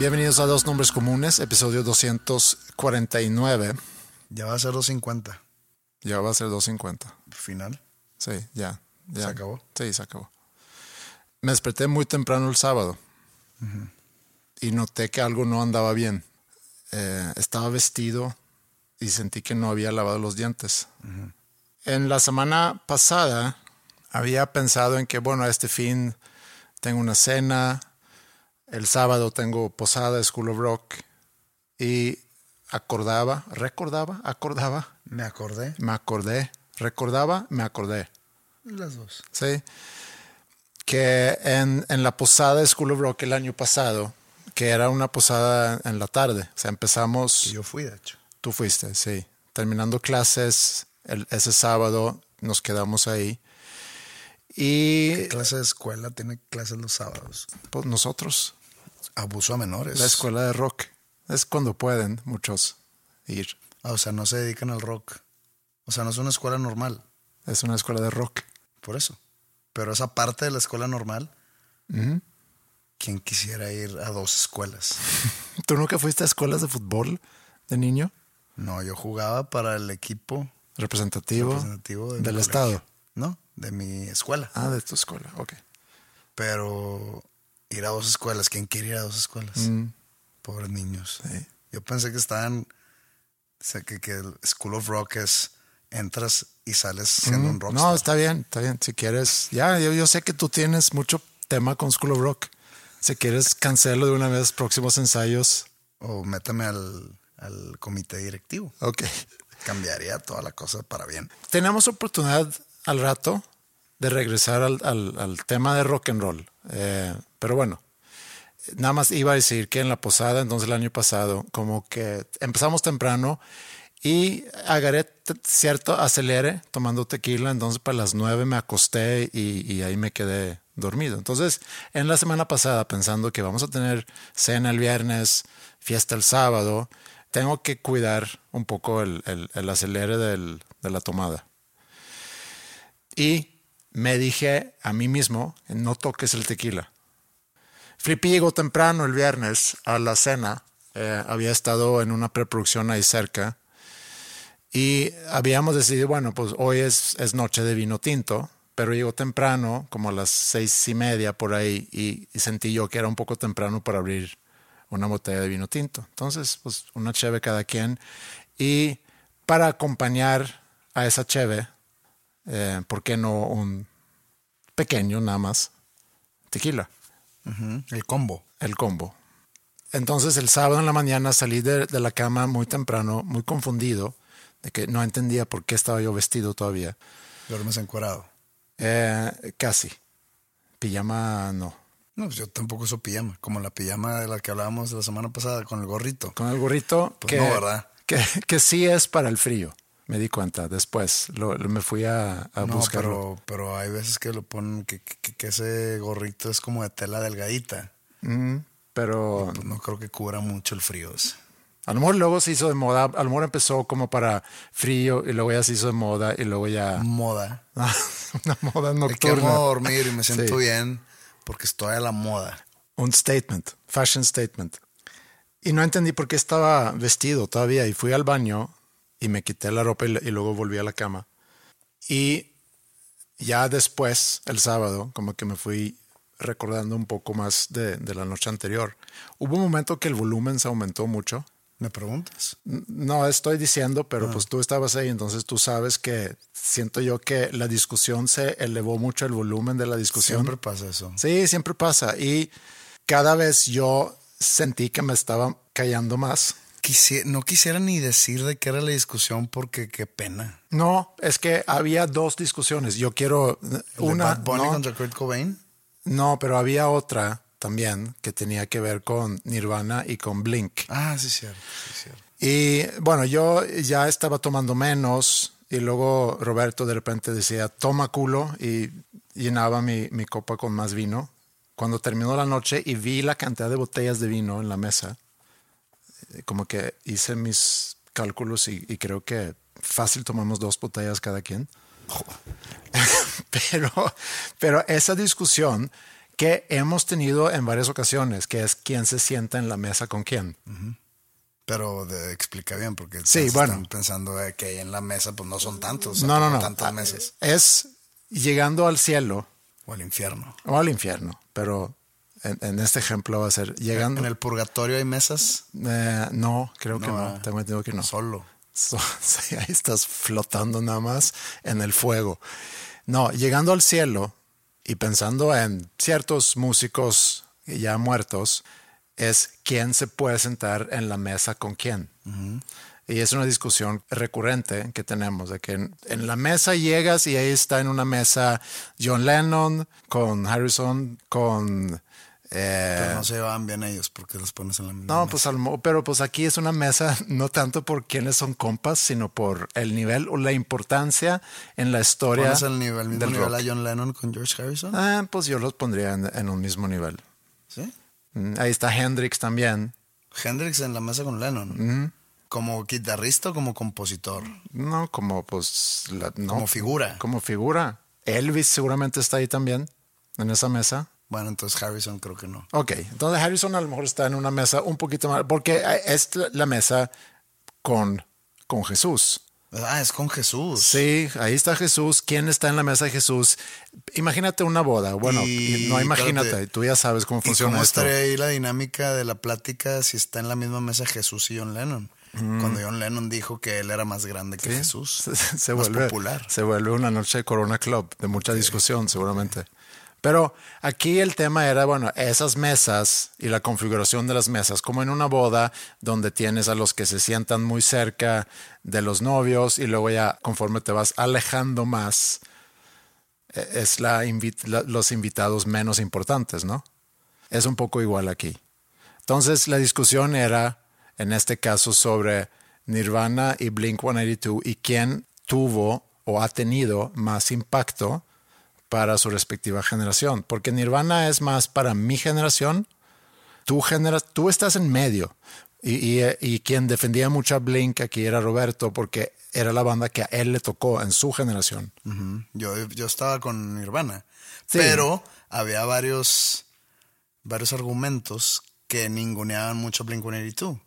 Bienvenidos a Dos Nombres Comunes, episodio 249. Ya va a ser 250. Ya va a ser 250. Final. Sí, ya. ya. ¿Se acabó? Sí, se acabó. Me desperté muy temprano el sábado y noté que algo no andaba bien. Eh, estaba vestido y sentí que no había lavado los dientes. En la semana pasada había pensado en que, bueno, este fin tengo una cena, el sábado tengo posada, School of Rock, y acordaba, recordaba, acordaba, Me acordé. me acordé, recordaba, me acordé. Las dos. Sí. Que en, en la posada de School of Rock el año pasado, que era una posada en la tarde, o sea, empezamos, Y yo fui, de hecho. tú fuiste, sí, terminando clases el- ese sábado, nos quedamos ahí. Y ¿Qué clase de escuela tiene clases los sábados? pues, nosotros, Abuso a menores. la escuela de rock, es cuando pueden muchos ir. Ah, o sea, no se dedican al rock. O sea, no es una escuela normal. Es una escuela de rock. Por eso. Pero esa parte de la escuela normal, ¿quién quisiera ir a dos escuelas? ¿Tú nunca fuiste a escuelas de fútbol de niño? No, yo jugaba para el equipo Representativo, representativo de mi del colegio. estado. No, de mi escuela. Ah, de tu escuela, ok. Pero ir a dos escuelas, ¿quién quiere ir a dos escuelas? Mm, Pobres niños. sí. Yo pensé que estaban, o sea, que, que el School of Rock es, entras y sales siendo Mm, un rockstar. No, está bien, está bien. Si quieres, ya, yo, yo sé que tú tienes mucho tema con School of Rock. Si quieres, cancelo de una vez próximos ensayos. O métame al, al comité directivo. Ok. Cambiaría toda la cosa para bien. Tenemos oportunidad al rato de regresar al, al- tema de rock and roll. Eh, pero bueno, nada más iba a decir que en la posada, entonces el año pasado, como que empezamos temprano y agarré cierto acelere tomando tequila, entonces para las nueve me acosté y, ahí me quedé dormido. Entonces, en la semana pasada, pensando que vamos a tener cena el viernes, fiesta el sábado, tengo que cuidar un poco el, el- el acelere del- de la tomada. Y me dije a mí mismo, no toques el tequila. Flippy llegó temprano el viernes a la cena. eh, había estado en una preproducción ahí cerca. Y habíamos decidido, bueno, pues hoy es, es noche de vino tinto, pero llegó temprano, como a las seis y media por ahí, y, sentí yo que era un poco temprano para abrir una botella de vino tinto. Entonces, pues una cheve cada quien. Y para acompañar a esa cheve, eh, ¿por qué no un pequeño nada más tequila? El combo. el combo. Entonces el sábado en la mañana salí de, de la cama muy temprano, muy confundido, de que no entendía por qué estaba yo vestido todavía. Duermes encuerado. Eh, casi. Pijama no. No, pues yo tampoco uso pijama. Como la pijama de la que hablábamos la semana pasada con el gorrito. Con el gorrito Pues que, no, ¿verdad? que, que sí es para el frío. Me di cuenta después. Lo, lo- me fui a, a no, buscarlo. pero, pero hay veces que lo ponen, que, que- que ese gorrito es como de tela delgadita. Mm, pero Pues no creo que cubra mucho el frío ese. A lo mejor luego se hizo de moda, a lo mejor empezó como para frío y luego ya se hizo de moda y luego ya Moda. una moda Me quiero nocturna. dormir y me siento Sí. bien porque estoy a la moda. Un statement, fashion statement. Y no entendí por qué estaba vestido todavía y fui al baño y me quité la ropa y, y luego volví a la cama. Y ya después, el sábado, como que me fui recordando un poco más de, de la noche anterior. Hubo un momento que el volumen se aumentó mucho. ¿Me preguntas? No estoy diciendo, pero pues tú estabas ahí, entonces tú sabes que siento yo que la discusión se elevó mucho el volumen de la discusión. Siempre pasa eso. Sí, siempre pasa. Y cada vez yo sentí que me estaba callando más. No quisiera ni decir de qué era la discusión porque qué pena. No, es que había dos discusiones. Yo quiero ¿El de una. Bad Bunny no, contra Kurt Cobain. no, pero había otra también que tenía que ver con Nirvana y con Blink. Ah, sí, cierto. Sí, cierto. Y bueno, yo ya estaba tomando menos y luego Roberto de repente decía, toma culo y llenaba mi, mi copa con más vino. Cuando terminó la noche y vi la cantidad de botellas de vino en la mesa, eh, como que hice mis cálculos y, y creo que fácil tomamos dos botellas cada quien. pero, pero esa discusión que hemos tenido en varias ocasiones, que es quién se sienta en la mesa con quién. Pero de- explica bien, porque Sí, bueno. están pensando que en la mesa pues no son tantos. No, no, no. Tantas mesas. Es llegando al cielo O al infierno. o al infierno, pero en, en este ejemplo va a ser llegando. En el purgatorio hay mesas. Eh, no, creo que No, no. ah, Tengo entendido que no. Solo. So- sí, ahí estás flotando nada más en el fuego. No, llegando al cielo y pensando en ciertos músicos ya muertos, es quién se puede sentar en la mesa con quién. Y es una discusión recurrente que tenemos, de que en, en la mesa llegas y ahí está en una mesa John Lennon con Harrison, con... eh, Pero no se llevaban bien ellos porque los pones en la misma no, mesa. pues al pero pues aquí es una mesa no tanto por quiénes son compas, sino por el nivel o la importancia en la historia ¿Pones el nivel, mismo del nivel rock. a John Lennon con George Harrison? Ah, pues yo los pondría en, en un mismo nivel. ¿Sí? Mm, Ahí está Hendrix también. Hendrix en la mesa con Lennon. ¿Como guitarrista o como compositor? No, como pues la- no, Como figura. Como figura. Elvis seguramente está ahí también, en esa mesa. Bueno, entonces Harrison creo que no. Ok, entonces Harrison a lo mejor está en una mesa un poquito más, porque es la- mesa con, con Jesús. Ah, es con Jesús. Sí, ahí está Jesús. ¿Quién está en la mesa de Jesús? Imagínate una boda. Bueno, Y- y no imagínate, espérate. tú ya sabes cómo ¿Y funciona cómo esto. estaría ahí la dinámica de la plática si está en la misma mesa Jesús y John Lennon? Cuando John Lennon dijo que él era más grande que Jesús. Se, se más vuelve, popular. se vuelve una noche de Corona Club, de mucha discusión seguramente. Pero aquí el tema era, bueno, esas mesas y la configuración de las mesas, como en una boda donde tienes a los que se sientan muy cerca de los novios y luego ya conforme te vas alejando más, eh, es la- los invitados menos importantes, ¿no? Es un poco igual aquí. Entonces la discusión era, en este caso, sobre Nirvana y Blink 182 y quién tuvo o ha tenido más impacto para su respectiva generación. Porque Nirvana es más para mi generación, tú, genera, tú estás en medio. Y, y- y quien defendía mucho a Blink aquí era Roberto, porque era la banda que a él le tocó en su generación. Ujú. yo, yo estaba con Nirvana. Sí. Pero había varios, varios argumentos que ninguneaban mucho a Blink 182.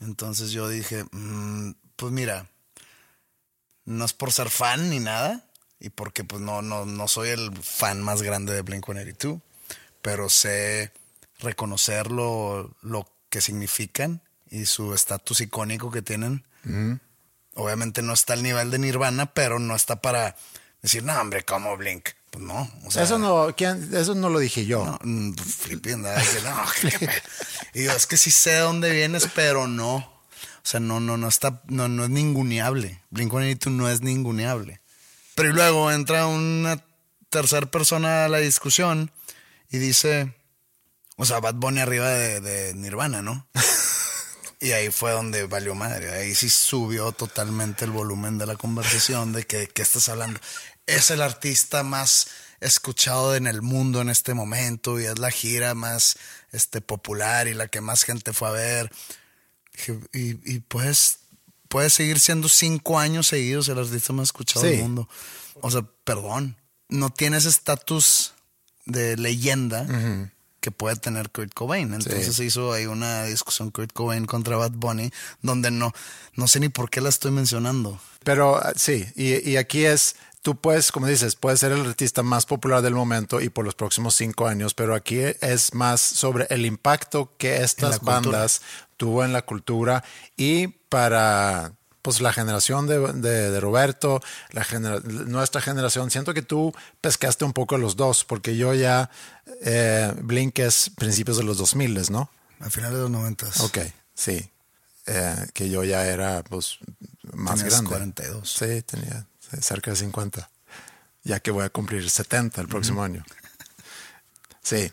Entonces yo dije, mm, pues mira, no es por ser fan ni nada, y porque pues no, no, no soy el fan más grande de Blink 182, pero sé reconocer lo, lo que significan y su estatus icónico que tienen. Obviamente no está al nivel de Nirvana, pero no está para decir, no, hombre, como Blink. Pues no. O sea, eso, no, ¿quién? eso no lo dije yo. no, mm, que no, qué pe- Y yo, es que sí sé de dónde vienes, pero no. O sea, no, no, no está, no, no es ninguneable. Blink 182 no es ninguneable. Pero luego entra una tercera persona a la discusión y dice, o sea, Bad Bunny arriba de, de Nirvana, ¿no? Y ahí fue donde valió madre. Ahí sí subió totalmente el volumen de la conversación de que, que estás hablando. Es el artista más escuchado en el mundo en este momento y es la gira más este, popular y la que más gente fue a ver. Y, y puedes, puedes seguir siendo cinco años seguidos el artista más escuchado Sí. del mundo. O sea, perdón. No tienes estatus de leyenda que puede tener Kurt Cobain. Entonces Sí. se hizo ahí una discusión Kurt Cobain contra Bad Bunny, donde no, no sé ni por qué la estoy mencionando. Pero ah, sí, y, y aquí es, tú puedes, como dices, puedes ser el artista más popular del momento y por los próximos cinco años, pero aquí es más sobre el impacto que estas cultura. bandas tuvo en la cultura y para pues la generación de, de- de Roberto, la genera- nuestra generación, siento que tú pescaste un poco los dos, porque yo ya, eh, Blink es principios de los 2000, ¿no? A finales de los noventas. Ok, sí. Eh, que yo ya era pues más Tenías grande. 42. Sí, tenía cerca de 50. Ya que voy a cumplir 70 el próximo año. Sí.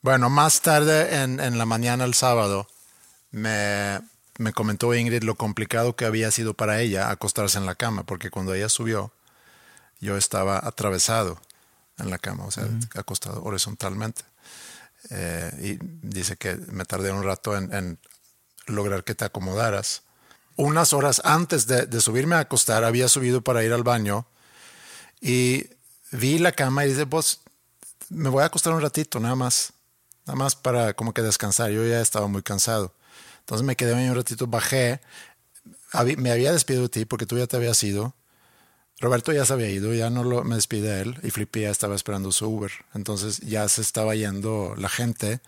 Bueno, más tarde en, en la mañana el sábado me, me comentó Ingrid lo complicado que había sido para ella acostarse en la cama, porque cuando ella subió, yo estaba atravesado en la cama, o sea, acostado horizontalmente. Eh, y dice que me tardé un rato en, en lograr que te acomodaras. Unas horas antes de, subirme a acostar, había subido para ir al baño y vi la cama y dice, pues me voy a acostar un ratito, nada más. Nada más para como que descansar. Yo ya estaba muy cansado. Entonces me quedé ahí un ratito, bajé. Me había despedido de ti porque tú ya te habías ido. Roberto ya se había ido, ya no lo, me despide de él y Flippy ya estaba esperando su Uber. Entonces ya se estaba yendo la gente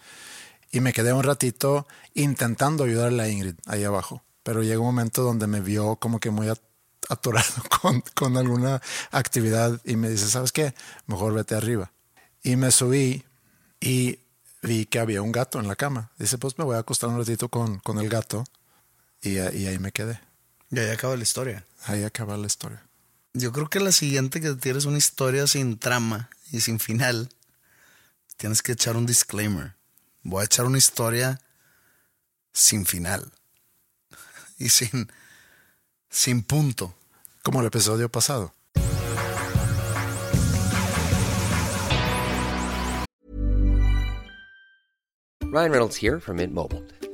y me quedé un ratito intentando ayudarle a Ingrid ahí abajo. Pero llegó un momento donde me vio como que muy at- atorado con, con alguna actividad y me dice, ¿sabes qué? Mejor vete arriba. Y me subí y vi que había un gato en la cama. Dice, pues me voy a acostar un ratito con, con el gato y, y ahí me quedé. Y ahí acaba la historia. Ahí acaba la historia. Yo creo que la siguiente que tienes una historia sin trama y sin final, tienes que echar un disclaimer. Voy a echar una historia sin final y sin, sin punto. Como el episodio pasado. Ryan Reynolds here from Mint Mobile.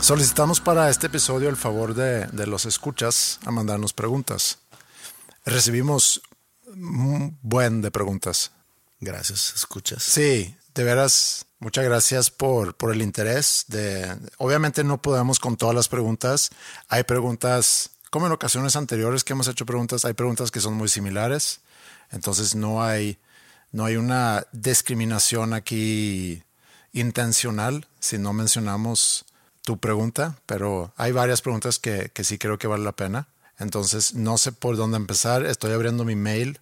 Solicitamos para este episodio el favor de, de los escuchas a mandarnos preguntas. Recibimos un buen de preguntas. Gracias, escuchas. Sí, de veras, muchas gracias por, por el interés. De, obviamente no podemos con todas las preguntas. Hay preguntas, como en ocasiones anteriores que hemos hecho preguntas, hay preguntas que son muy similares. Entonces no hay, no hay una discriminación aquí intencional si no mencionamos tu pregunta, pero hay varias preguntas que, que sí creo que vale la pena. Entonces no sé por dónde empezar. Estoy abriendo mi mail.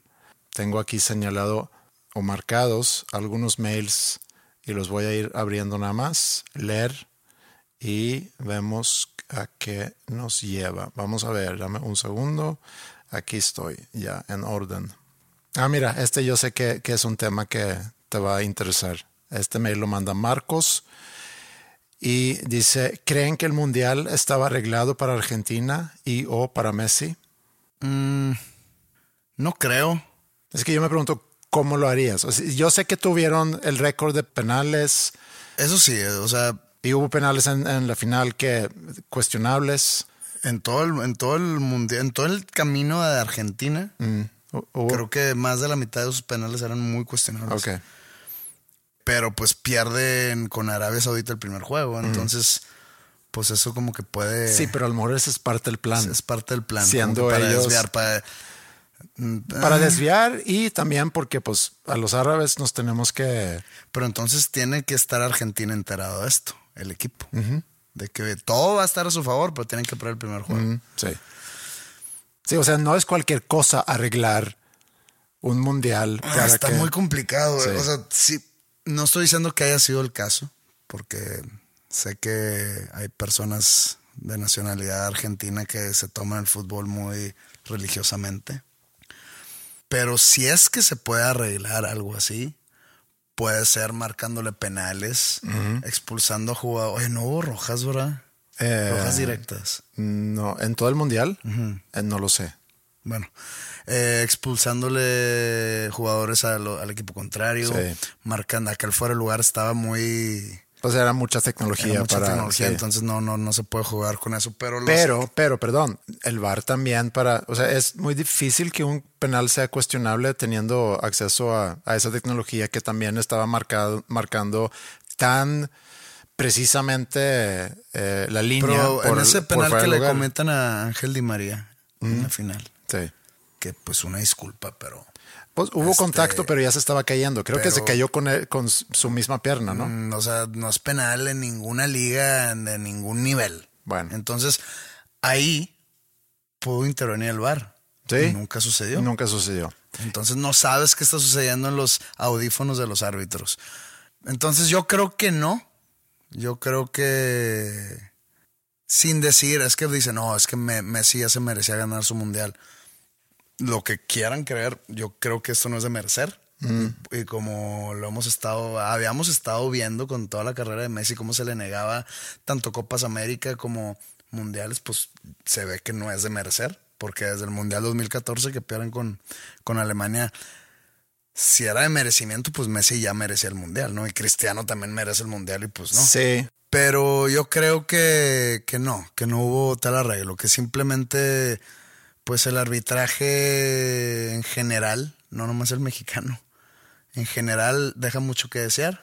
Tengo aquí señalado o marcados algunos mails y los voy a ir abriendo nada más, leer y vemos a qué nos lleva. Vamos a ver, dame un segundo. Aquí estoy, ya en orden. Ah, mira, este yo sé que, que es un tema que te va a interesar. Este mail lo manda Marcos y dice, ¿creen que el Mundial estaba arreglado para Argentina y o para Messi? No creo. Es que yo me pregunto, ¿cómo lo harías? O sea, yo sé que tuvieron el récord de penales Eso sí, o sea, y hubo penales en, en la final que cuestionables. en todo el, en todo el mundial, en todo el camino de Argentina, Mm, creo que más de la mitad de sus penales eran muy cuestionables. ok. Pero pues pierden con Arabia Saudita el primer juego. Entonces, pues eso como que puede. Sí, pero a lo mejor es parte del plan. Es parte del plan. Siendo para ellos- desviar, para. Mm, Para ah, desviar y también porque pues a los árabes nos tenemos que... Pero entonces tiene que estar Argentina enterado de esto, el equipo. De que todo va a estar a su favor, pero tienen que perder el primer juego. Sí. Sí, o sea, no es cualquier cosa arreglar un mundial. Ah, para está que- muy complicado. Sí. O sea, sí, no estoy diciendo que haya sido el caso, porque sé que hay personas de nacionalidad argentina que se toman el fútbol muy religiosamente. Pero si es que se puede arreglar algo así, puede ser marcándole penales, expulsando a jugadores. Oye, no hubo rojas, ¿verdad? Eh, rojas directas. No, en todo el mundial, Eh, no lo sé. Bueno, eh, expulsándole jugadores lo- al equipo contrario, Sí. marcando aquel fuera de lugar estaba muy O sea, era mucha tecnología era mucha para. tecnología, sí. entonces no, no, no se puede jugar con eso. Pero, los- Pero, pero, perdón, el VAR también para, o sea, es muy difícil que un penal sea cuestionable teniendo acceso a, a esa tecnología que también estaba marcado, marcando tan precisamente eh, la línea. pero en por- ese por penal que le comentan a Ángel Di María en la final, Sí. Que pues una disculpa, pero Pues hubo Este, contacto, pero ya se estaba cayendo. Creo que se cayó con, con su misma pierna, ¿no? Mm, o sea, no es penal en ninguna liga de ningún nivel. Bueno. Entonces, ahí pudo intervenir el VAR. Sí. Y nunca sucedió. Nunca sucedió. Entonces no sabes qué está sucediendo en los audífonos de los árbitros. Entonces yo creo que no. Yo creo que sin decir, es que dicen, no, es que Me- Messi ya se merecía ganar su mundial. Lo que quieran creer, yo creo que esto no es de merecer. Y, y como lo hemos estado, habíamos estado viendo con toda la carrera de Messi, cómo se le negaba tanto Copas América como mundiales, pues se ve que no es de merecer. Porque desde el Mundial 2014 que pierden con, con Alemania, si era de merecimiento, pues Messi ya merecía el Mundial, ¿no? Y Cristiano también merece el Mundial y pues no. Sí. Pero yo creo que, que no, que no hubo tal arreglo, que simplemente, pues el arbitraje en general, no nomás el mexicano, en general deja mucho que desear.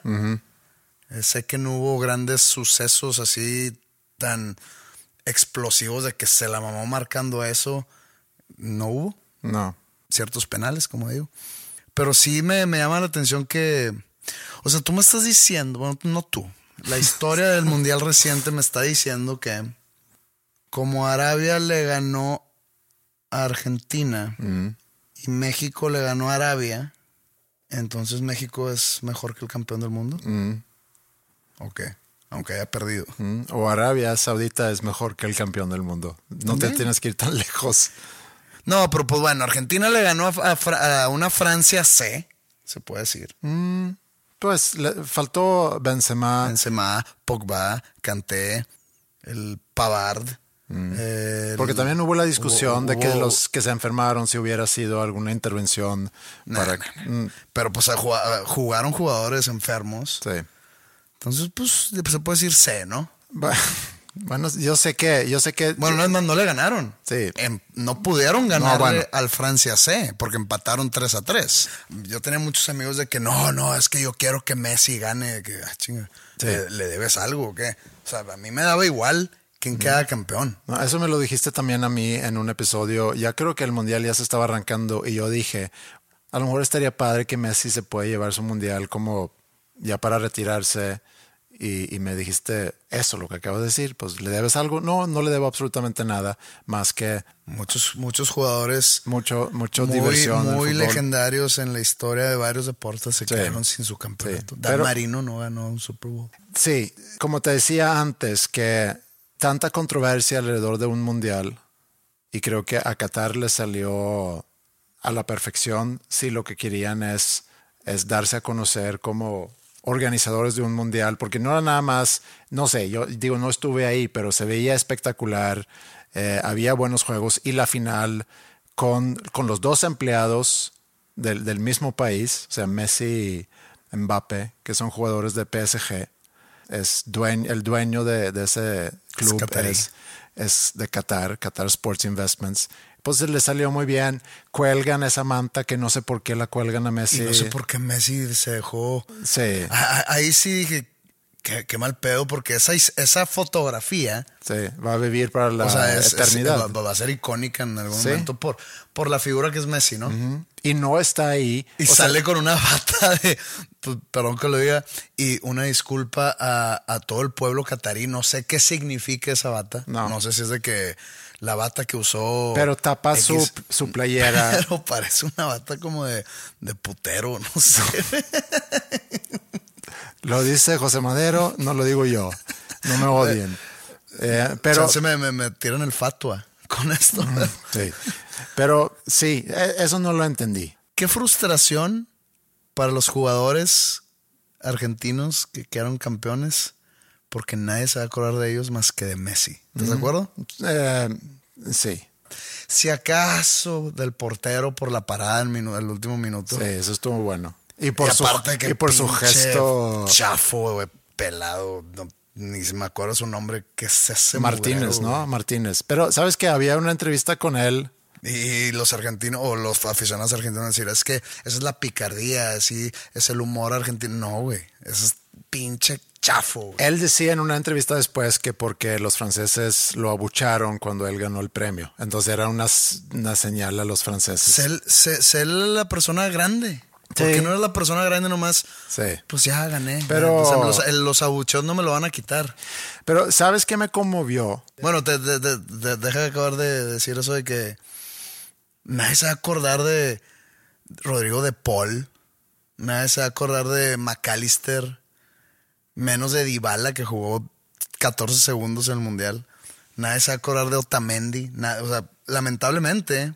Eh, sé que no hubo grandes sucesos así tan explosivos de que se la mamó marcando eso, no hubo No. ciertos penales, como digo. Pero sí me, me llama la atención que, o sea, tú me estás diciendo, bueno, no tú, la historia del Mundial reciente me está diciendo que como Arabia le ganó a Argentina y México le ganó a Arabia, entonces México es mejor que el campeón del mundo. Ok, aunque haya perdido. Mm, O Arabia Saudita es mejor que el campeón del mundo. No te tienes que ir tan lejos. No, pero pues bueno, Argentina le ganó a, a Fra- a una Francia C, se puede decir. Pues le faltó Benzema. Benzema, Pogba, Kanté, el Pavard. El- Porque también hubo la discusión hubo- de que hubo- los que se enfermaron si hubiera sido alguna intervención Nah, para nah, nah. Mm, Pero pues jugaron jugadores enfermos. sí. Entonces, pues se puede decir C, ¿no? Bu- Bueno, yo sé que, yo sé que Bueno, no es más, no le ganaron. Sí. Em- no pudieron ganarle bueno. al Francia C porque empataron 3 a 3. Yo tenía muchos amigos de que no, no, es que yo quiero que Messi gane. Que, ah, chinga, Sí. ¿le, le debes algo o qué? O sea, a mí me daba igual quién queda campeón. No, eso me lo dijiste también a mí en un episodio. Ya creo que el mundial ya se estaba arrancando y yo dije, a lo mejor estaría padre que Messi se pueda llevar su mundial como ya para retirarse. Y, y me dijiste eso, lo que acabo de decir. Pues, ¿le debes algo? No, no le debo absolutamente nada más que Muchos, muchos jugadores mucho, mucho muy, diversión. muy legendarios en la historia de varios deportes se Sí. quedaron sin su campeonato. Sí, Dan pero- Marino no ganó un Super Bowl. Sí, como te decía antes, que tanta controversia alrededor de un mundial y creo que a Qatar le salió a la perfección si lo que querían es, es darse a conocer como organizadores de un mundial, porque no era nada más, no sé, yo digo, no estuve ahí, pero se veía espectacular, eh, había buenos juegos y la final con, con los dos empleados del, del mismo país, o sea, Messi y Mbappe, que son jugadores de PSG, es el dueño de, de ese club es, es de Qatar, Qatar Sports Investments, pues le salió muy bien. Cuelgan esa manta que no sé por qué la cuelgan a Messi. Y no sé por qué Messi se dejó. Sí, Ah, ah, Ahí sí dije, qué, qué mal pedo, porque esa, esa fotografía, sí, va a vivir para la o sea, es- es- eternidad. va, va a ser icónica en algún Sí. momento por, por la figura que es Messi, ¿no? Y no está ahí. Y O sea, sale con una bata de, pues, perdón que lo diga, y una disculpa a, a todo el pueblo catarí. No sé qué significa esa bata. No. sé si es de que la bata que usó. Pero tapa su, X. su playera. Pero parece una bata como de, de putero, no sé. Lo dice José Madero, no lo digo yo. No me odien. Eh, pero, se me, me, me tiran el fatua con esto. sí. pero sí, e- eso no lo entendí. Qué frustración para los jugadores argentinos que quedaron campeones, porque nadie se va a acordar de ellos más que de Messi. ¿Estás de acuerdo? Eh, sí, Si acaso del portero por la parada en el último minuto. sí, eso estuvo bueno. Y por, Y su, que y por su gesto Chafo, güey, pelado. no- ni me acuerdo su nombre. que es ese Martínez, ¿no? güey? Martínez. Pero sabes que había una entrevista con él. Y los argentinos o los aficionados argentinos decir, es que esa es la picardía, así es el humor argentino. No, güey, eso es pinche chafo. güey. Él decía en una entrevista después que porque los franceses lo abucharon cuando él ganó el premio. Entonces era una, una señal a los franceses. Sé, sé- sé la persona grande. Porque no eres la persona grande nomás. Sí. Pues ya gané. Pero- O sea, los, los abucheos no me lo van a quitar. Pero ¿sabes qué me conmovió? Bueno, te, te- te- te- deja de acabar de decir eso de que nadie se va a acordar de Rodrigo de Paul, nadie se va a acordar de McAllister, menos de Dybala que jugó 14 segundos en el Mundial, nadie se va a acordar de Otamendi, o sea, lamentablemente,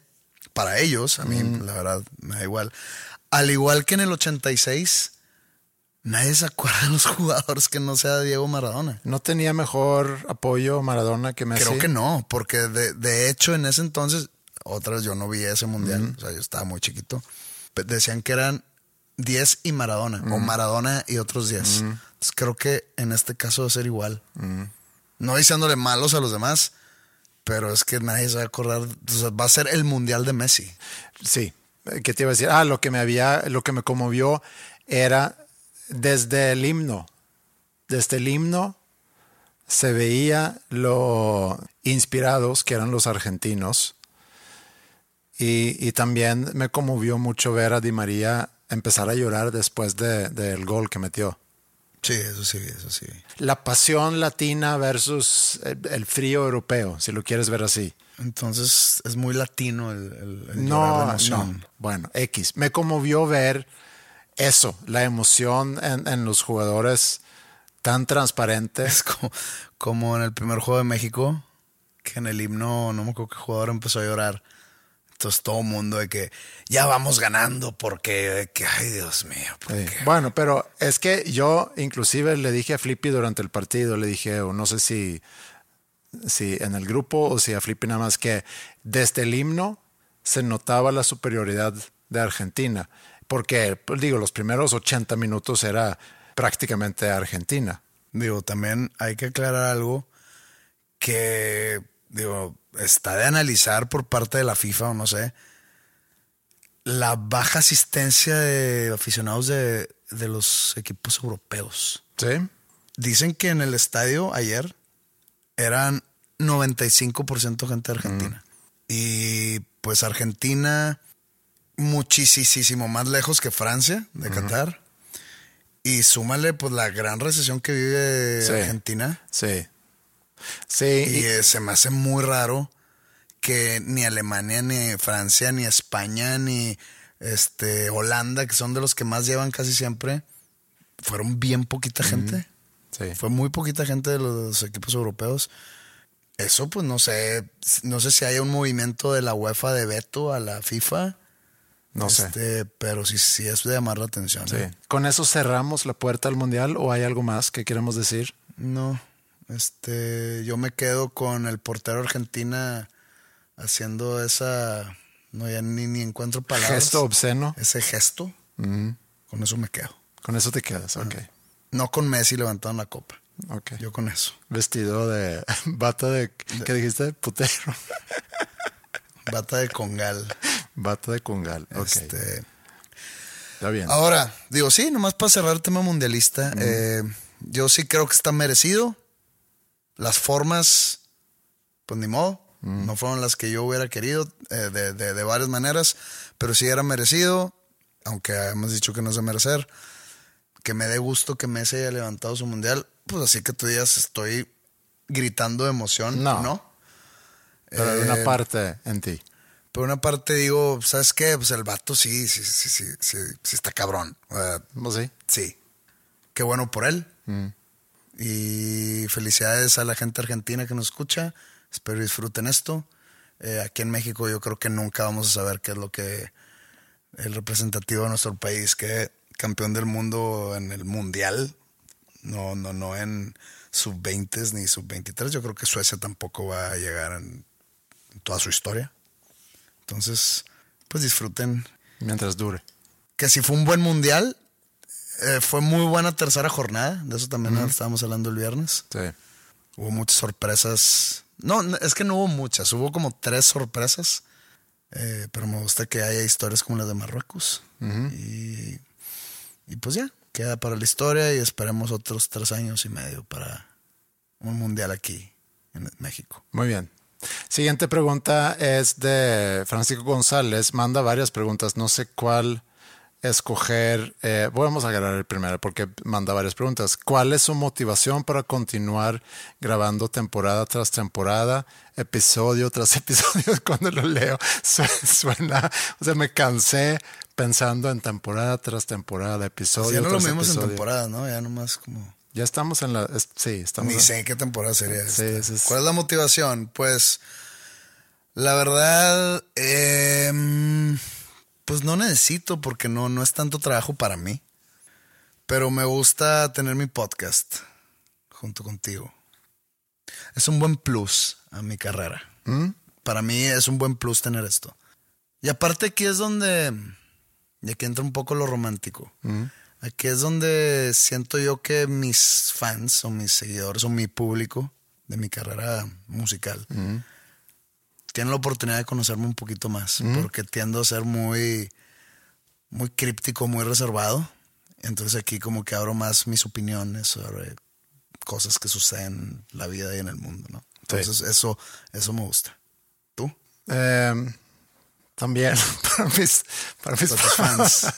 para ellos, a mí la verdad me da igual, al igual que en el 86, nadie se acuerda de los jugadores que no sea Diego Maradona. ¿No tenía mejor apoyo Maradona que Messi? Creo que no, porque de, de hecho en ese entonces, otra vez yo no vi ese mundial, o sea, yo estaba muy chiquito. Decían que eran 10 y Maradona, o Maradona y otros 10. Entonces creo que en este caso va a ser igual. No diciéndole malos a los demás, pero es que nadie se va a acordar. O sea, va a ser el mundial de Messi. Sí. ¿Qué te iba a decir? Ah, lo que me había, lo que me conmovió era desde el himno. Desde el himno se veía lo inspirados que eran los argentinos. Y, y también me conmovió mucho ver a Di María empezar a llorar después de- del gol que metió. Sí, eso sí, eso sí. La pasión latina versus el, el frío europeo, si lo quieres ver así. Entonces es muy latino el, el- el llorar de No, emoción. no. Bueno, X. Me conmovió ver eso, la emoción en, en los jugadores tan transparente. Es como, como en el primer juego de México, que en el himno, no me acuerdo qué jugador empezó a llorar. Entonces todo el mundo de que ya vamos ganando porque, de que, ay Dios mío. Bueno, pero es que yo inclusive le dije a Flippy durante el partido, le dije, o no sé si, si en el grupo o si a Flippy nada más que desde el himno se notaba la superioridad de Argentina. Porque, pues, digo, los primeros 80 minutos era prácticamente Argentina. Digo, también hay que aclarar algo que, digo, está de analizar por parte de la FIFA o no sé. La baja asistencia de aficionados de, de los equipos europeos. ¿Sí? Dicen que en el estadio ayer eran 95% gente argentina. Y pues Argentina muchísimo más lejos que Francia, de Qatar. Y súmale pues la gran recesión que vive Sí. Argentina. Sí. Sí. Y y- eh, se me hace muy raro que ni Alemania, ni Francia, ni España, ni este Holanda, que son de los que más llevan casi siempre, fueron bien poquita gente. Sí. Fue muy poquita gente de los equipos europeos. Eso, pues no sé, no sé si hay un movimiento de la UEFA de veto a la FIFA. No sé. Este, pero sí, sí es de llamar la atención. Sí. ¿eh? ¿Con eso cerramos la puerta al mundial o hay algo más que queremos decir? No, este, yo me quedo con el portero Argentina haciendo esa, no ya ni, ni encuentro palabras. Gesto obsceno. Ese gesto, con eso me quedo. Con eso te quedas, ok. No con Messi levantando la copa. Ok. Yo con eso. Vestido de bata de, ¿qué dijiste? Putero. Bata de congal. Bata de congal. Ok. Este, Está bien. Ahora, digo, sí, nomás para cerrar el tema mundialista, eh, yo sí creo que está merecido. Las formas, pues ni modo, no fueron las que yo hubiera querido eh, de, de- de varias maneras, pero sí era merecido, aunque hemos dicho que no es de merecer. Que me dé gusto que Messi haya levantado su mundial, pues así que tú digas, estoy gritando de emoción, No. ¿no? Pero hay eh, una parte en ti. Por una parte digo, ¿sabes qué? Pues el vato sí, sí, sí, sí, sí, sí está cabrón. O sea, ¿Vos sí? Sí. Qué bueno por él. Y felicidades a la gente argentina que nos escucha. Espero disfruten esto. Eh, aquí en México yo creo que nunca vamos a saber qué es lo que el representativo de nuestro país, que campeón del mundo en el mundial, no, no, no en sub 20 ni sub 23. Yo creo que Suecia tampoco va a llegar en, en toda su historia. Entonces, pues disfruten Mientras dure. que si fue un buen mundial, eh, fue muy buena tercera jornada, de eso también estábamos hablando el viernes. Sí. Hubo muchas sorpresas. No, es que no hubo muchas, hubo como tres sorpresas, eh, pero me gusta que haya historias como las de Marruecos. y, y pues ya, queda para la historia y esperemos otros tres años y medio para un mundial aquí en México. Muy bien. Siguiente pregunta es de Francisco González. Manda varias preguntas. No sé cuál escoger. Eh, vamos a agarrar el primero porque manda varias preguntas. ¿Cuál es su motivación para continuar grabando temporada tras temporada, episodio tras episodio? Cuando lo leo su- suena, o sea, me cansé pensando en temporada tras temporada, episodio ya no lo vimos en temporada, ¿no? Ya nomás como... Ya estamos en la, es- sí, estamos. Ni en- sé qué temporada sería Sí, esta. ese es- ¿Cuál es la motivación? Pues, la verdad, em, pues no necesito porque no, no es tanto trabajo para mí. Pero me gusta tener mi podcast junto contigo. Es un buen plus a mi carrera. Para mí es un buen plus tener esto. Y aparte aquí es donde, y aquí entra un poco lo romántico. Aquí es donde siento yo que mis fans o mis seguidores o mi público de mi carrera musical tienen la oportunidad de conocerme un poquito más. Porque tiendo a ser muy, muy críptico, muy reservado. Entonces aquí como que abro más mis opiniones sobre cosas que suceden en la vida y en el mundo, ¿no? Entonces eso, eso me gusta. ¿Tú? Eh, también para mis, para mis Para fans.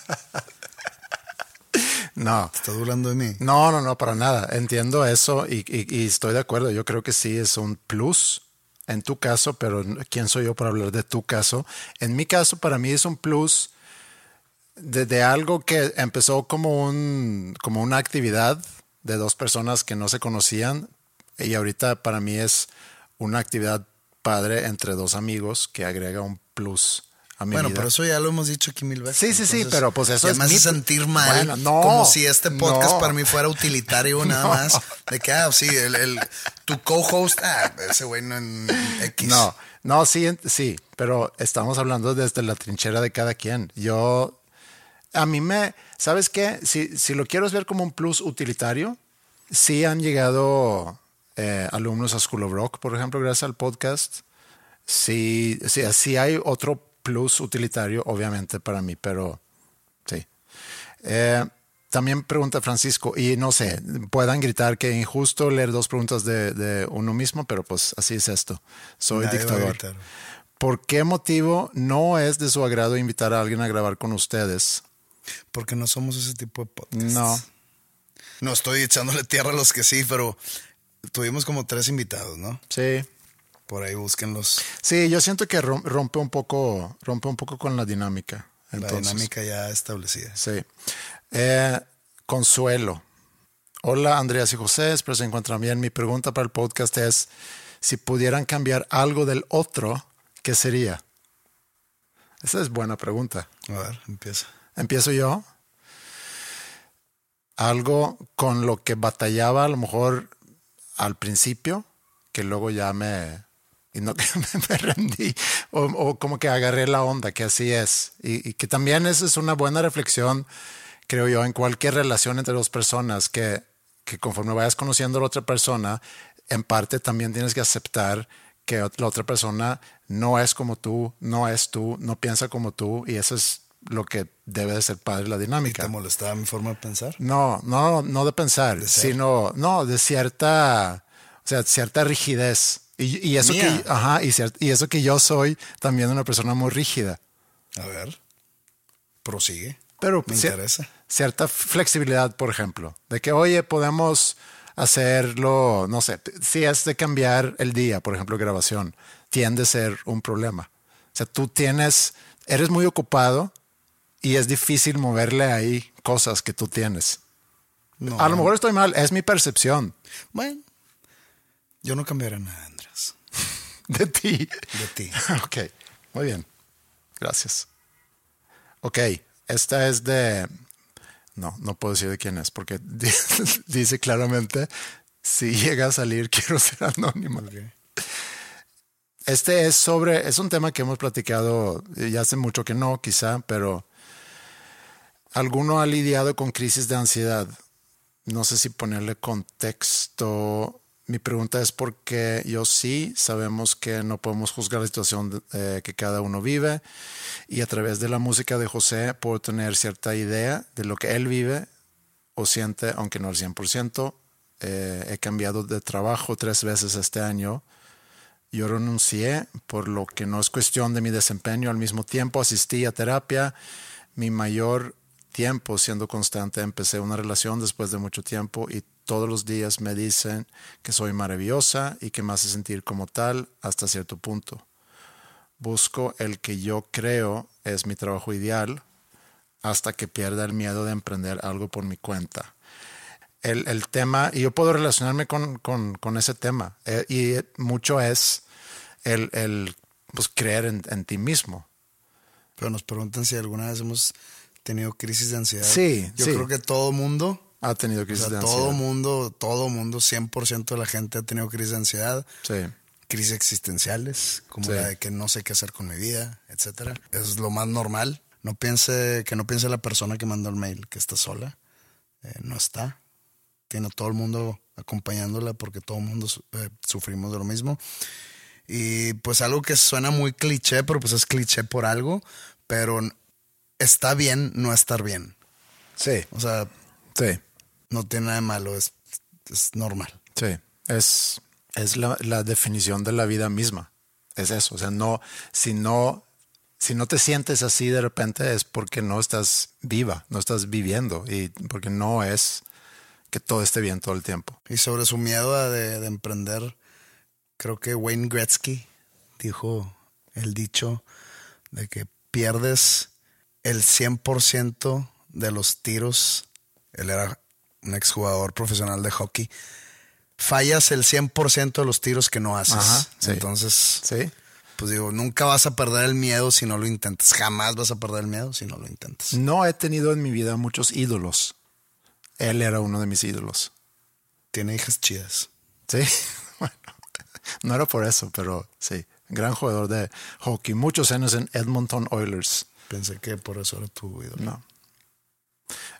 No, ¿Estás burlando de mí? no, no, no, para nada. Entiendo eso y, y- y estoy de acuerdo. Yo creo que sí es un plus en tu caso, pero ¿quién soy yo para hablar de tu caso? En mi caso, para mí es un plus de, algo que empezó como, un, como una actividad de dos personas que no se conocían y ahorita para mí es una actividad padre entre dos amigos que agrega un plus a mi Bueno, vida. pero eso ya lo hemos dicho aquí mil veces. Sí, sí, sí, pero pues eso es me hace mi- sentir mal. Bueno, no, como si este podcast no. para mí fuera utilitario nada No. más. De que, ah, sí, el, el- tu co-host, ah, ese güey no en X. No, no, sí, sí, pero estamos hablando desde la trinchera de cada quien. Yo, a mí me, ¿sabes qué? Si, si lo quieres ver como un plus utilitario, sí han llegado eh, alumnos a School of Rock, por ejemplo, gracias al podcast. Sí, sí, sí hay otro plus utilitario, obviamente, para mí, pero sí. Eh, también pregunta Francisco, y no sé, puedan gritar que injusto leer dos preguntas de, de uno mismo, pero pues así es esto. Soy Nadie dictador. ¿Por qué motivo no es de su agrado invitar a alguien a grabar con ustedes? Porque no somos ese tipo de podcast. No. No estoy echándole tierra a los que sí, pero tuvimos como tres invitados, ¿no? Sí. Por ahí búsquenlos. Sí, yo siento que rom- rompe un poco, rompe un poco con la dinámica. La dinámica ya establecida. Sí. Eh, Consuelo. Hola Andreas y José, espero se encuentran bien. Mi pregunta para el podcast es, si pudieran cambiar algo del otro, ¿qué sería? Esa es buena pregunta. A ver, empieza. Empiezo yo. Algo con lo que batallaba a lo mejor al principio, que luego ya me, y no que me, rendí, o, o como que agarré la onda, que así es. Y, y que también esa es una buena reflexión, creo yo, en cualquier relación entre dos personas, que, que conforme vayas conociendo a la otra persona, en parte también tienes que aceptar que la otra persona no es como tú, no es tú, no piensa como tú y eso es lo que debe de ser padre la dinámica. ¿Te molestaba mi forma de pensar? No, no, no de pensar, sino, no, de cierta, o sea, cierta rigidez. Y, y eso Mía. que, ajá, y, y eso que yo soy también una persona muy rígida. A ver, prosigue. Pero Me cier- interesa. cierta flexibilidad, por ejemplo, de que, oye, podemos hacerlo, no sé, si es de cambiar el día, por ejemplo, grabación, tiende a ser un problema. O sea, tú tienes, eres muy ocupado y es difícil moverle ahí cosas que tú tienes. No. A lo mejor estoy mal, es mi percepción Bueno, yo no cambiaré nada. De ti. De ti. ok, muy bien. Gracias. Ok, esta es de... No, no puedo decir de quién es, porque di- dice claramente, si llega a salir, quiero ser anónimo. Este es sobre, es un tema que hemos platicado eh, ya hace mucho que no, quizá, pero ¿alguno ha lidiado con crisis de ansiedad? No sé si ponerle contexto. Mi pregunta es porque yo sí sabemos que no podemos juzgar la situación eh, que cada uno vive y a través de la música de José puedo tener cierta idea de lo que él vive o siente, aunque no al 100%. Eh, he cambiado de trabajo tres veces este año. Yo renuncié por lo que no es cuestión de mi desempeño. Al mismo tiempo asistí a terapia. Mi mayor tiempo siendo constante. Empecé una relación después de mucho tiempo y todos los días me dicen que soy maravillosa y que me hace sentir como tal hasta cierto punto. Busco el que yo creo es mi trabajo ideal hasta que pierda el miedo de emprender algo por mi cuenta. El, el tema, y yo puedo relacionarme con, con, con ese tema, eh, y mucho es el, el pues, creer en, en ti mismo. Pero nos preguntan si alguna vez hemos tenido crisis de ansiedad. Sí, Yo sí. creo que todo mundo, Ha tenido o crisis sea, de todo ansiedad. mundo, todo mundo, 100% de la gente ha tenido crisis de ansiedad. Sí. crisis existenciales, como Sí. la de que no sé qué hacer con mi vida, etcétera. Es lo más normal. No piense, que no piense la persona que mandó el mail que está sola. Eh, no está. Tiene a todo el mundo acompañándola porque todo el mundo eh, sufrimos de lo mismo. Y pues algo que suena muy cliché, pero pues es cliché por algo, pero está bien no estar bien. Sí, O sea, sí, no tiene nada de malo, es, es normal. sí. Es, es la, la definición de la vida misma. Es eso. O sea, no, si no, si no te sientes así de repente es porque no estás viva, no estás viviendo y porque no es que todo esté bien todo el tiempo. Y sobre su miedo a de, de emprender, creo que Wayne Gretzky dijo el dicho de que pierdes el 100% de los tiros. Él era un exjugador profesional de hockey. Fallas el 100% de los tiros que no haces. Ajá, sí. Entonces, Sí. pues digo, nunca vas a perder el miedo si no lo intentas. Jamás vas a perder el miedo si no lo intentas. No he tenido en mi vida muchos ídolos. Él era uno de mis ídolos. Tiene hijas chidas. Sí, bueno, no era por eso, pero sí, gran jugador de hockey, muchos años en Edmonton Oilers. Pensé que por eso era tu ídolo. No.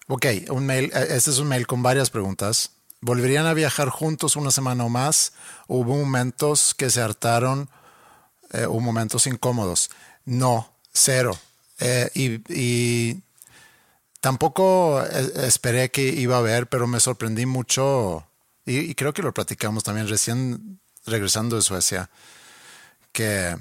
Ok, un mail, eh, este es un mail con varias preguntas. ¿Volverían a viajar juntos una semana o más? ¿Hubo momentos que se hartaron? Eh, ¿Hubo momentos incómodos? No, cero. Eh, y, y tampoco eh, esperé que iba a haber, pero me sorprendí mucho, y, y creo que lo platicamos también recién regresando de Suecia, que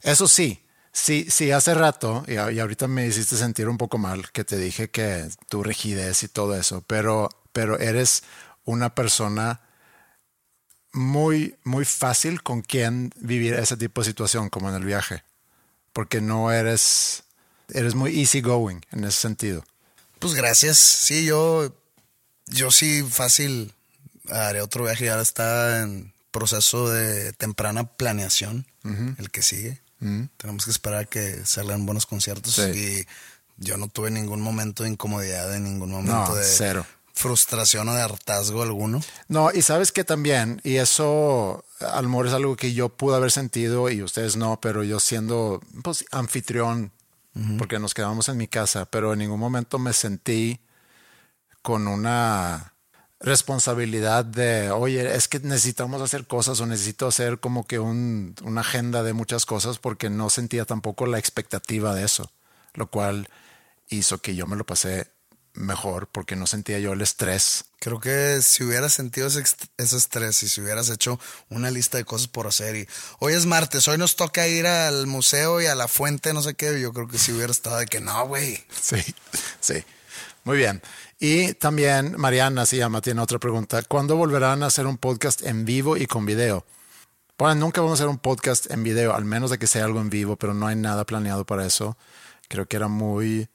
eso sí, sí, sí, hace rato, y, ahorita me hiciste sentir un poco mal, que te dije que tu rigidez y todo eso, pero, pero eres una persona muy, muy fácil con quien vivir ese tipo de situación, como en el viaje, porque no eres, eres muy easygoing en ese sentido. Pues gracias. Sí, yo, yo sí fácil haré otro viaje y ahora está en proceso de temprana planeación, el que sigue. Tenemos que esperar a que salgan buenos conciertos Sí. y yo no tuve ningún momento de incomodidad, en ningún momento No, de cero. frustración o de hartazgo alguno. No, y sabes que también, y eso a lo mejor es algo que yo pude haber sentido y ustedes no, pero yo siendo pues, anfitrión, porque nos quedamos en mi casa, pero en ningún momento me sentí con una responsabilidad de, oye, es que necesitamos hacer cosas o necesito hacer como que un, una agenda de muchas cosas porque no sentía tampoco la expectativa de eso, lo cual hizo que yo me lo pasé mejor porque no sentía yo el estrés. Creo que si hubieras sentido ese, ese estrés y si hubieras hecho una lista de cosas por hacer y hoy es martes, hoy nos toca ir al museo y a la fuente, no sé qué, yo creo que si hubiera estado de que no, güey. Sí, sí. Muy bien. Y también Mariana se llama, tiene otra pregunta. ¿Cuándo volverán a hacer un podcast en vivo y con video? Bueno, nunca vamos a hacer un podcast en video, al menos de que sea algo en vivo, pero no hay nada planeado para eso. Creo que era muy,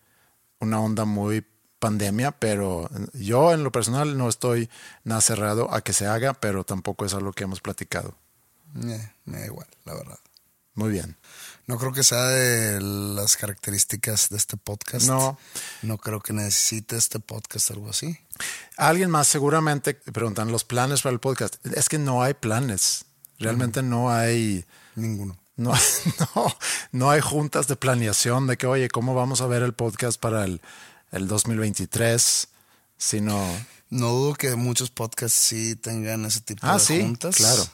una onda muy pandemia, pero yo en lo personal no estoy nada cerrado a que se haga, pero tampoco es algo que hemos platicado. Eh, me da igual, la verdad. Muy bien. No creo que sea de las características de este podcast. No. No creo que necesite este podcast algo así. Alguien más seguramente preguntan los planes para el podcast. Es que no hay planes. Realmente no hay, Ninguno. no, no, no hay juntas de planeación de que, oye, ¿cómo vamos a ver el podcast para el, el 2023? Sino, No dudo que muchos podcasts sí tengan ese tipo Ah, de sí, juntas. claro.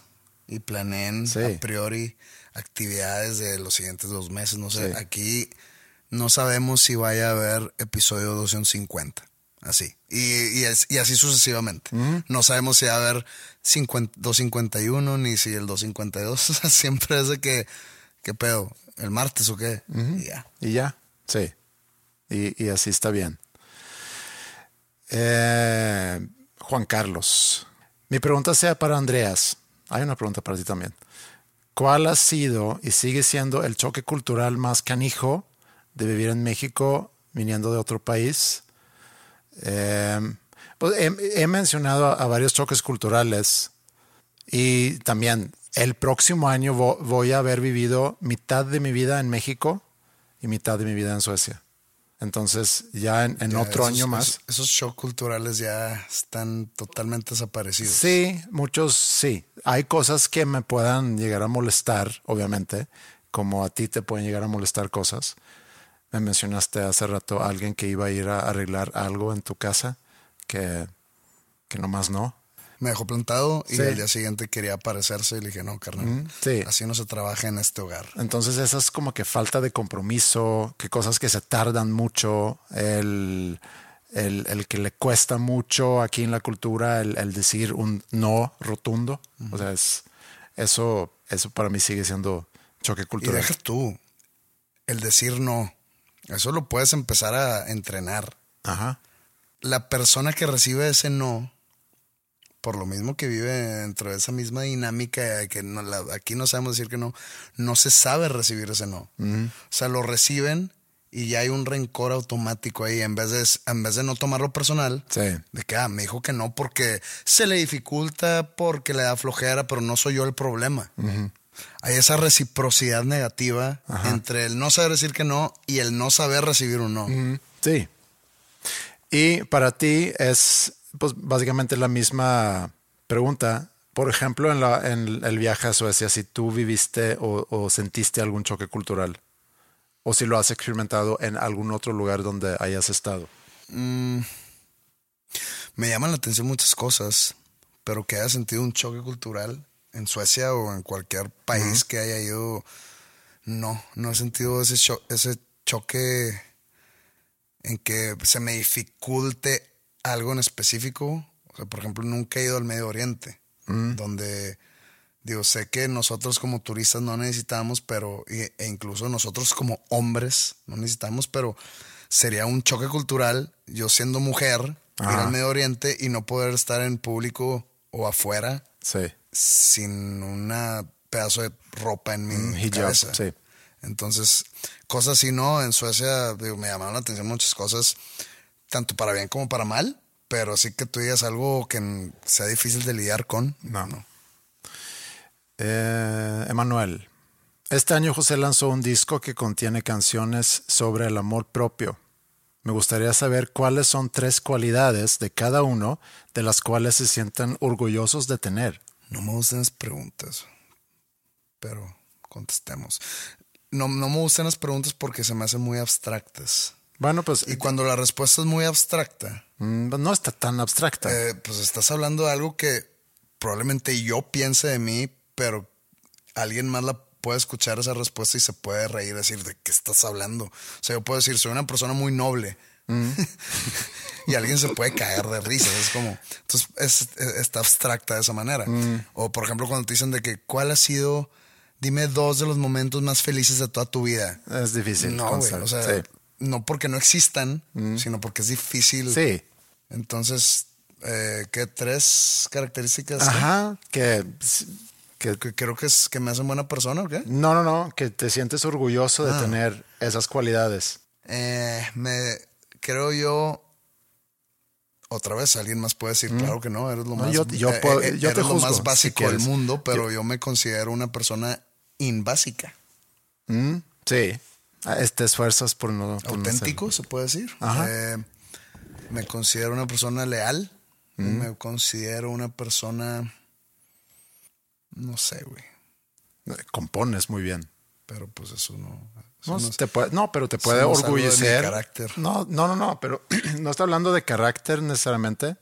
Y planeen Sí. a priori actividades de los siguientes dos meses. No sé, Sí. aquí no sabemos si vaya a haber episodio 250. Así. Y, y, es- y así sucesivamente. No sabemos si va a haber 50 251 ni si el 252. O sea, siempre es de que, ¿qué pedo? ¿El martes o qué? Y ya. y ya, sí. Y, y así está bien. Eh, Juan Carlos, mi pregunta sea para Andreas. Hay una pregunta para ti también. ¿Cuál ha sido y sigue siendo el choque cultural más canijo de vivir en México viniendo de otro país? Eh, pues he, mencionado a, varios choques culturales y también el próximo año vo- voy a haber vivido mitad de mi vida en México y mitad de mi vida en Suecia. Entonces ya en, en Ya, otro esos- año más. Esos, esos shows culturales ya están totalmente desaparecidos. Sí, muchos sí. Hay cosas que me puedan llegar a molestar, obviamente, como a ti te pueden llegar a molestar cosas. Me mencionaste hace rato a alguien que iba a ir a arreglar algo en tu casa que, que nomás no. Me dejó plantado y Sí. al día siguiente quería aparecerse y le dije, no, carnal, sí. así no se trabaja en este hogar. Entonces esa es como que falta de compromiso, que cosas que se tardan mucho, el, el, el que le cuesta mucho aquí en la cultura el, el decir un no rotundo. O sea, es, eso, eso para mí sigue siendo choque Y cultural. deja tú el decir no. Eso lo puedes empezar a entrenar. Ajá. La persona que recibe ese no, por lo mismo que vive dentro de esa misma dinámica de que no, la- aquí no sabemos decir que no, no se sabe recibir ese no. O sea, lo reciben y ya hay un rencor automático ahí. En vez de, en vez de no tomarlo personal, Sí. de que ah, me dijo que no porque se le dificulta, porque le da flojera, pero no soy yo el problema. Hay esa reciprocidad negativa entre el no saber decir que no y el no saber recibir un no. Sí. Y para ti es pues básicamente la misma pregunta. Por ejemplo, en, la, en el viaje a Suecia, si tú viviste o, o sentiste algún choque cultural, o si lo has experimentado en algún otro lugar donde hayas estado. Me llaman la atención muchas cosas, pero que haya sentido un choque cultural en Suecia o en cualquier país que haya ido, no, no he sentido ese, cho- ese choque en que se me dificulte algo en específico. O sea, por ejemplo, nunca he ido al Medio Oriente, donde digo, sé que nosotros como turistas no necesitamos, pero, e incluso nosotros como hombres no necesitamos, pero sería un choque cultural, yo siendo mujer, ir al Medio Oriente y no poder estar en público o afuera Sí. sin una pedazo de ropa en mi hijab, cabeza. sí. Entonces, cosas así, ¿no? En Suecia digo, me llamaron la atención muchas cosas, tanto para bien como para mal, pero sí que tú digas algo que sea difícil de lidiar con. No. Eh, Emanuel, este año José lanzó un disco que contiene canciones sobre el amor propio. Me gustaría saber cuáles son tres cualidades de cada uno de las cuales se sientan orgullosos de tener. No me gustan las preguntas, pero contestemos. No, no me gustan las preguntas porque se me hacen muy abstractas. Bueno, pues Y cuando la respuesta es muy abstracta, mm, no está tan abstracta. eh, pues estás hablando de algo que probablemente yo piense de mí, pero alguien más la puede escuchar esa respuesta y se puede reír, decir, ¿de qué estás hablando? O sea, yo puedo decir, soy una persona muy noble. y alguien se puede caer de risa. Es como, entonces es- es- está abstracta de esa manera. O por ejemplo, cuando te dicen de que, ¿cuál ha sido, dime dos de los momentos más felices de toda tu vida? es difícil. no, güey. O sea, sí. No porque no existan, sino porque es difícil. Sí. Entonces, eh, ¿qué tres características? Ajá. Que, que Que creo que es que me hacen buena persona, ¿o qué? no, no, no. Que te sientes orgulloso de Ah. tener esas cualidades. Eh, me creo yo. Otra vez, alguien más puede decir, claro que no, eres lo Mm. No, más, yo- yo puedo- yo te eres lo más si básico del mundo, pero yo, me considero una persona invásica. Mm, Sí. Ah, Te esfuerzas por no. por no Auténtico, se puede decir. Eh, me considero una persona leal. Mm. Me considero una persona. No sé, güey. ser. Compones muy bien. Pero pues eso no. eso No, te puede- no, pero te puede orgullecer. No, no, no, no, pero no está hablando de carácter necesariamente.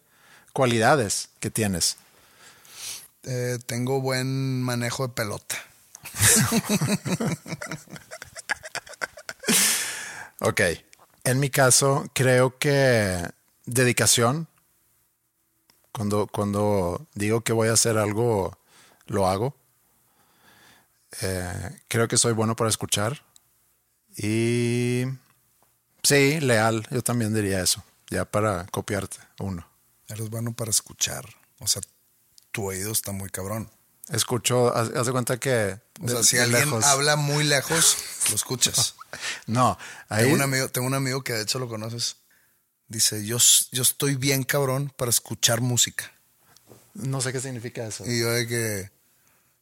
Cualidades que tienes. eh, tengo buen manejo de pelota. Ok. En mi caso, creo que dedicación. Cuando, cuando digo que voy a hacer algo, lo hago. Eh, creo que soy bueno para escuchar. Y sí, leal. Yo también diría eso. Ya para copiarte uno. Eres bueno para escuchar. O sea, tu oído está muy cabrón. Escucho, haz, haz de cuenta que. O sea, si alguien lejos- habla muy lejos, lo escuchas. No, ahí. Tengo un, amigo, tengo un amigo que de hecho lo conoces. Dice, yo, yo estoy bien cabrón para escuchar música. No sé qué significa eso. Y yo de que,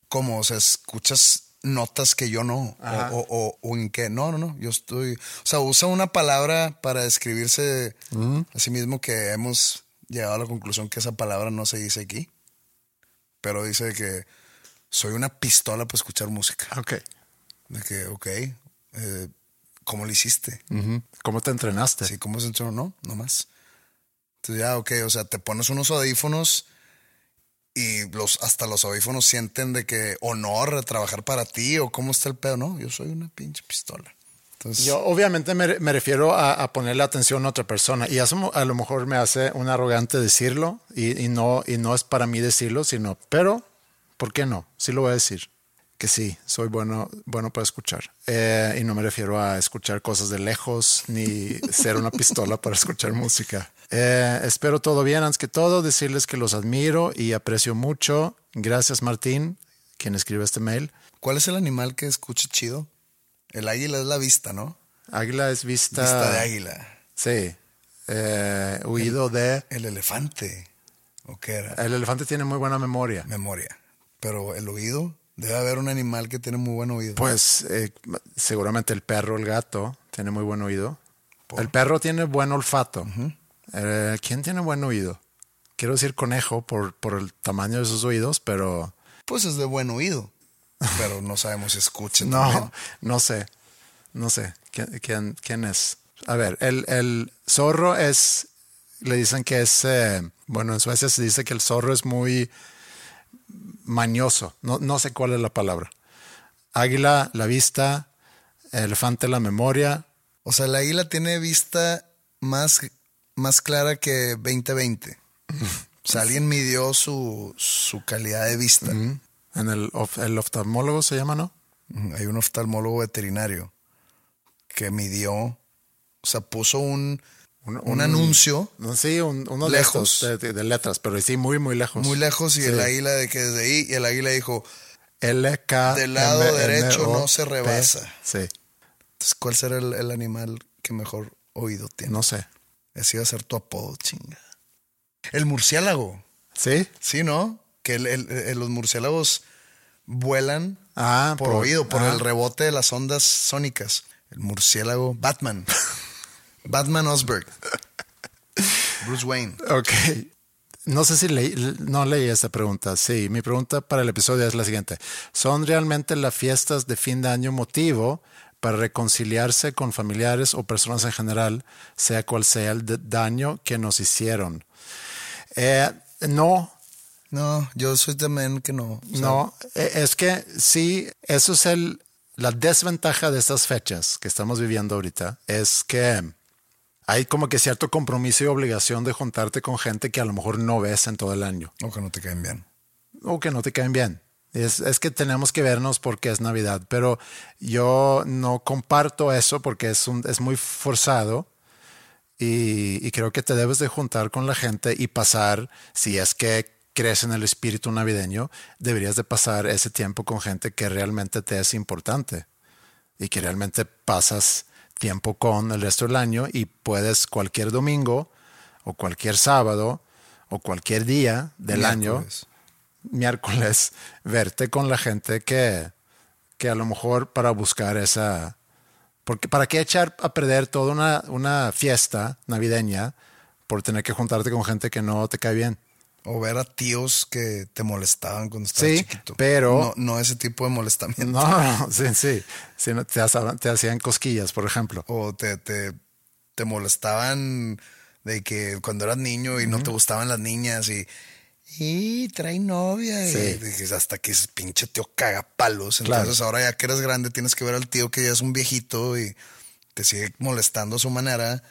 ¿cómo? O sea, escuchas notas que yo no. O, o- o en qué. No, no, no. Yo estoy. O sea, usa una palabra para describirse a sí mismo que hemos llegado a la conclusión que esa palabra no se dice aquí. Pero dice que soy una pistola para escuchar música. Ok. De que, ok, eh, ¿cómo lo hiciste? Ujú. ¿Cómo te entrenaste? Así como se entró, no, no más. Entonces ya, ok, o sea, te pones unos audífonos y los, hasta los audífonos sienten de que honor de trabajar para ti o cómo está el pedo. No, yo soy una pinche pistola. Entonces, Yo obviamente me, me refiero a, a ponerle atención a otra persona y eso a lo mejor me hace un arrogante decirlo y, y no, y no es para mí decirlo, sino, pero, ¿por qué no? Sí lo voy a decir, que sí, soy bueno, bueno para escuchar. Eh, y no me refiero a escuchar cosas de lejos ni ser una pistola para escuchar música. Eh, espero todo bien, antes que todo, decirles que los admiro y aprecio mucho. Gracias Martín, quien escribe este mail. ¿cuál es el animal que escucha chido? El águila es la vista, ¿no? Águila es vista... Vista de águila. Sí. Eh, huido de. El elefante. ¿O qué era? El elefante tiene muy buena memoria. Memoria. Pero el oído, debe haber un animal que tiene muy buen oído. Pues eh, seguramente el perro, el gato, tiene muy buen oído. El perro tiene buen olfato. Eh, ¿Quién tiene buen oído? Quiero decir conejo por, por el tamaño de sus oídos, pero Pues es de buen oído. Pero no sabemos si escucha no, también. no sé. No sé. ¿Quién, quién, quién es? A ver, el, el zorro es, le dicen que es, eh, bueno, en Suecia se dice que el zorro es muy mañoso. No, no sé cuál es la palabra. Águila, la vista, elefante, la memoria. O sea, la águila tiene vista más, más clara que 2020. O sea, alguien midió su, su calidad de vista. En el, el oftalmólogo se llama, ¿no? Hay un oftalmólogo veterinario que midió, o sea, puso un, un, anuncio No, Sí, un, uno Lejos. de, letras, pero sí, muy, muy lejos. muy lejos y Sí. el águila de que desde ahí, y el águila dijo, L, K, Del lado M, derecho no se rebasa. Sí, entonces, ¿cuál será el, el animal que mejor oído tiene? no sé. Ese iba a ser tu apodo, chinga. El murciélago. ¿Sí? Sí, ¿no? Que el- el- el- los murciélagos vuelan Ah, por, por- oído, por ah. el rebote de las ondas sónicas. El murciélago Batman. Batman Osberg. Bruce Wayne. Ok. No sé si leí, no leí esta pregunta. Sí, mi pregunta para el episodio es la siguiente. ¿Son realmente las fiestas de fin de año motivo para reconciliarse con familiares o personas en general, sea cual sea el daño que nos hicieron. Eh, no. No, yo soy también que no. no, e, es que sí, eso es el, la desventaja de estas fechas que estamos viviendo ahorita, es que hay como que cierto compromiso y obligación de juntarte con gente que a lo mejor no ves en todo el año. O que no te caen bien. O que no te caen bien. Es, es, que tenemos que vernos porque es Navidad, pero yo no comparto eso porque es, un, es muy forzado y, y, creo que te debes de juntar con la gente y pasar, si es que crees en el espíritu navideño, deberías de pasar ese tiempo con gente que realmente te es importante y que realmente pasas tiempo con el resto del año y puedes cualquier domingo o cualquier sábado o cualquier día del año miércoles verte con la gente que, que a lo mejor para buscar esa... Porque ¿Para qué echar a perder toda una, una fiesta navideña por tener que juntarte con gente que no te cae bien? O ver a tíos que te molestaban cuando estabas sí, chiquito. pero... No, no, ese tipo de molestamiento. No, sí, sí. sí te, te, hacían cosquillas, por ejemplo. O te, te, te molestaban de que cuando eras niño y no te gustaban las niñas y y trae novia. Y hasta que es pinche tío cagapalos. Entonces ahora ya que eres grande tienes que ver al tío que ya es un viejito y te sigue molestando a su manera.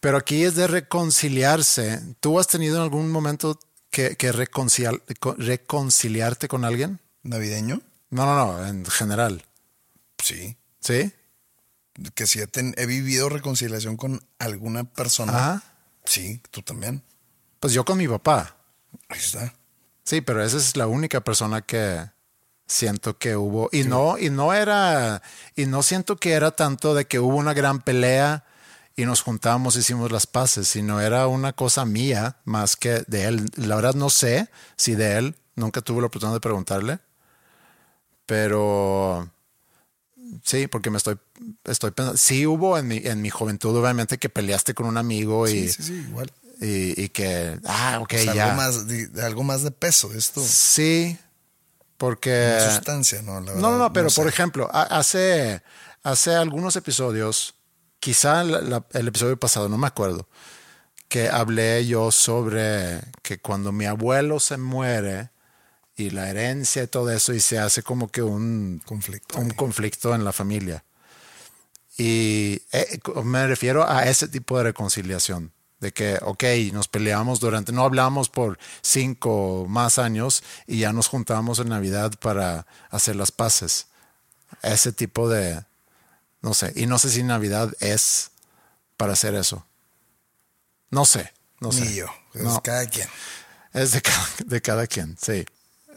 Pero aquí es de reconciliarse. ¿Tú has tenido en algún momento que, que reconciliarte con alguien? ¿Navideño? No, no, no, en general. Sí. ¿Sí? Que si he, vivido reconciliación con alguna persona. Sí, tú también. Pues yo con mi papá. Ahí está. Sí, pero esa es la única persona que siento que hubo. Y no, y no era, y no siento que era tanto de que hubo una gran pelea y nos juntamos, hicimos las paces, sino era una cosa mía más que de él. La verdad no sé si de él, nunca tuve la oportunidad de preguntarle, pero sí, porque me estoy, estoy pensando, sí hubo en mi, en mi juventud obviamente que peleaste con un amigo y... Sí, sí, sí, igual y, que, ah, ok, ya. Algo más, de, algo más de peso, esto. Sí, porque... sustancia, ¿no? no, no, no, pero por ejemplo, hace, hace algunos episodios, quizá el episodio pasado, no me acuerdo, que hablé yo sobre que cuando mi abuelo se muere y la herencia y todo eso, y se hace como que un conflicto, un conflicto en la familia. Y eh, me refiero a ese tipo de reconciliación de que, ok, nos peleamos durante, no hablamos por cinco más años y ya nos juntamos en Navidad para hacer las paces. Ese tipo de, no sé, y no sé si Navidad es para hacer eso. No sé, no sé. yo, es de cada quien. Es de cada, de cada quien, sí.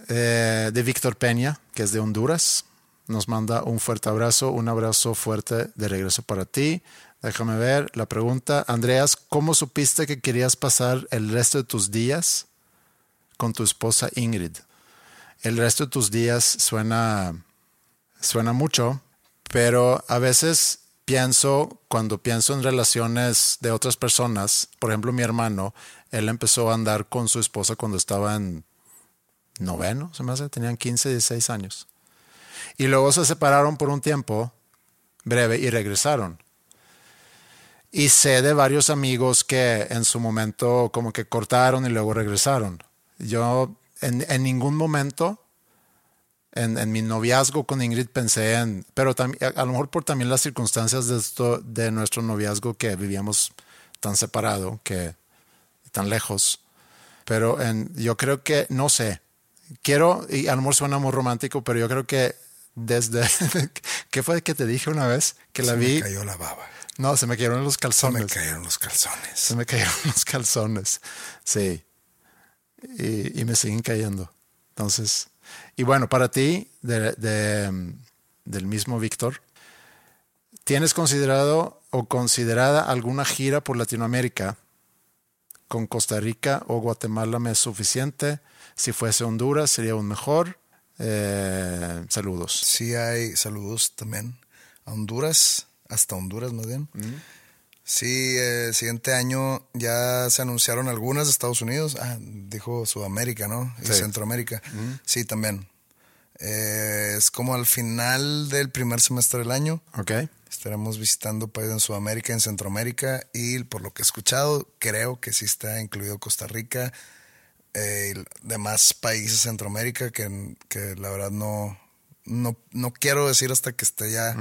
Eh, de Víctor Peña, que es de Honduras, nos manda un fuerte abrazo, un abrazo fuerte de regreso para ti. Déjame ver la pregunta. Andreas, ¿cómo supiste que querías pasar el resto de tus días con tu esposa Ingrid? El resto de tus días suena, suena mucho, pero a veces pienso, cuando pienso en relaciones de otras personas, por ejemplo mi hermano, él empezó a andar con su esposa cuando estaba en noveno, se me hace, tenían 15, 16 años. Y luego se separaron por un tiempo breve y regresaron. Y sé de varios amigos que en su momento como que cortaron y luego regresaron. Yo en, en ningún momento en, en, mi noviazgo con Ingrid pensé en, pero también, a, lo mejor por también las circunstancias de, esto, de nuestro noviazgo que vivíamos tan separado, que tan lejos. Pero en, yo creo que, no sé, quiero, y a lo mejor suena muy romántico, pero yo creo que desde, ¿qué fue que te dije una vez? Que la vi. Me cayó la baba. No, se me cayeron los calzones. Se me cayeron los calzones. Se me cayeron los calzones. Sí. Y, me siguen cayendo. Entonces, y bueno, para ti, de, del mismo Víctor, ¿tienes considerado o considerada alguna gira por Latinoamérica? Con Costa Rica o Guatemala me es suficiente. Si fuese Honduras sería aún mejor. Eh, saludos. Sí, hay saludos también. A Honduras hasta Honduras más bien. Sí, el siguiente año ya se anunciaron algunas de Estados Unidos. Ah, dijo Sudamérica, ¿no? Y Centroamérica. Sí, también. Eh, es como al final del primer semestre del año. Ok. Estaremos visitando países en Sudamérica, en Centroamérica y por lo que he escuchado, creo que sí está incluido Costa Rica eh, y demás países de Centroamérica que, que la verdad no, no, no quiero decir hasta que esté ya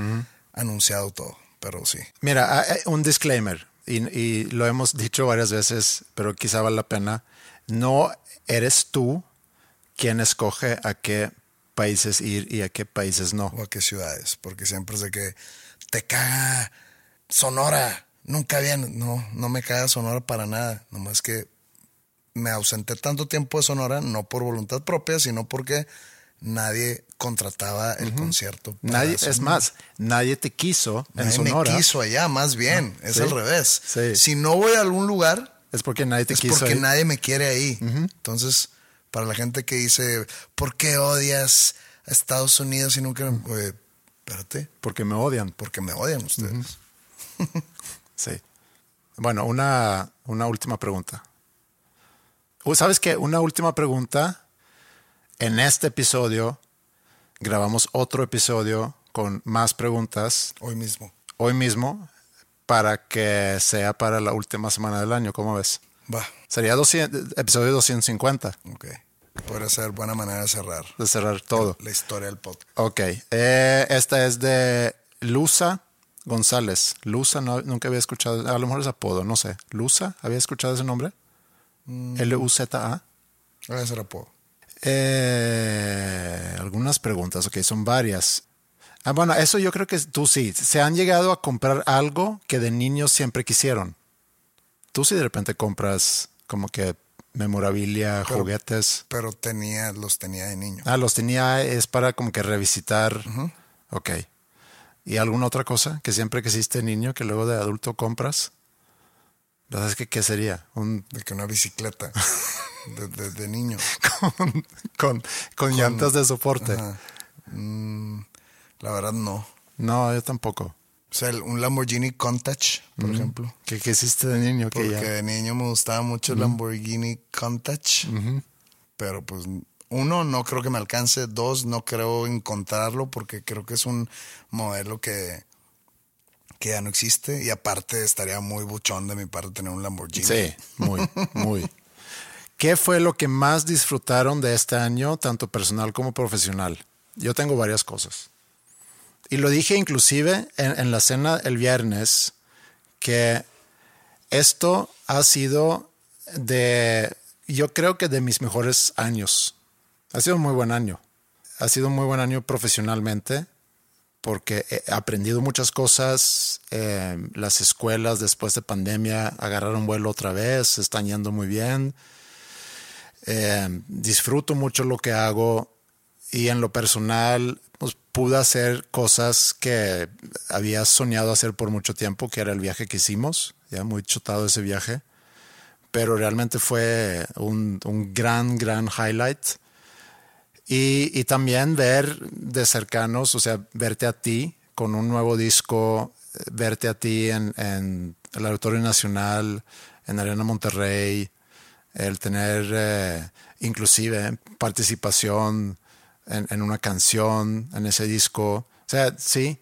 anunciado todo, pero sí. Mira, hay un disclaimer, y, y lo hemos dicho varias veces, pero quizá vale la pena. No eres tú quien escoge a qué países ir y a qué países no. o a qué ciudades, porque siempre es de que te caga Sonora, nunca bien, no, no me caga Sonora para nada, nomás que me ausenté tanto tiempo de Sonora, no por voluntad propia, sino porque nadie contrataba el concierto. Nadie, es más, nadie te quiso en Nadie Sonora. me quiso allá, más bien, es sí, al revés. sí. Si no voy a algún lugar, Es porque nadie te es quiso. porque ahí. nadie me quiere ahí. Entonces, para la gente que dice, ¿por qué odias a Estados Unidos y nunca... Oye, espérate, Porque me odian. porque me odian ustedes. Sí. Bueno, una, una última pregunta. Uh, ¿Sabes qué? Una última pregunta. En este episodio grabamos otro episodio con más preguntas Hoy mismo. hoy mismo para que sea para la última semana del año. ¿Cómo ves? Va, Sería 200 episodio 250 ok. Podría ser buena manera de cerrar de cerrar todo. la historia del podcast. Ok. Eh, esta es de Luza González. Luza, no, nunca había escuchado, a lo mejor es apodo, no sé. Luza, ¿había escuchado ese nombre? L-U-Z-A. Voy a hacer apodo. Eh, algunas preguntas, ok, son varias. Ah, bueno, eso yo creo que tú sí. Se han llegado a comprar algo que de niños siempre quisieron. Tú sí de repente compras como que memorabilia, Pero- juguetes. Pero tenía, los tenía de niño. Ah, los tenía, es para como que revisitar. Ok. ¿Y alguna otra cosa que siempre quisiste niño que luego de adulto compras? ¿Verdad? Es que qué sería? Un De que una bicicleta de, de- de niño. con, con, con llantas de soporte. Mm, la verdad no. No, yo tampoco. O sea, un Lamborghini Countach, por ejemplo. ¿Qué, qué hiciste de niño? Que Porque ya- de niño me gustaba mucho el Lamborghini Countach. Pero pues, uno, no creo que me alcance. Dos, no creo encontrarlo porque creo que es un modelo que, que ya no existe. Y aparte estaría muy buchón de mi parte tener un Lamborghini. Sí, muy, muy. ¿Qué fue lo que más disfrutaron de este año, tanto personal como profesional? Yo tengo varias cosas. Y lo dije inclusive en, en la cena el viernes, que esto ha sido de, yo creo que de mis mejores años. Ha sido un muy buen año. Ha sido un muy buen año profesionalmente porque he aprendido muchas cosas. eh, las escuelas después de pandemia agarraron vuelo otra vez, están yendo muy bien. Eh, disfruto mucho lo que hago y en lo personal pues, pude hacer cosas que había soñado hacer por mucho tiempo, que era el viaje que hicimos, ya muy chutado ese viaje, pero realmente fue un gran, gran highlight. Y, y también ver de cercanos, o sea, verte a ti con un nuevo disco, verte a ti en, en el Auditorio Nacional, en Arena Monterrey, el tener eh, inclusive participación en, en una canción, en ese disco. O sea, sí.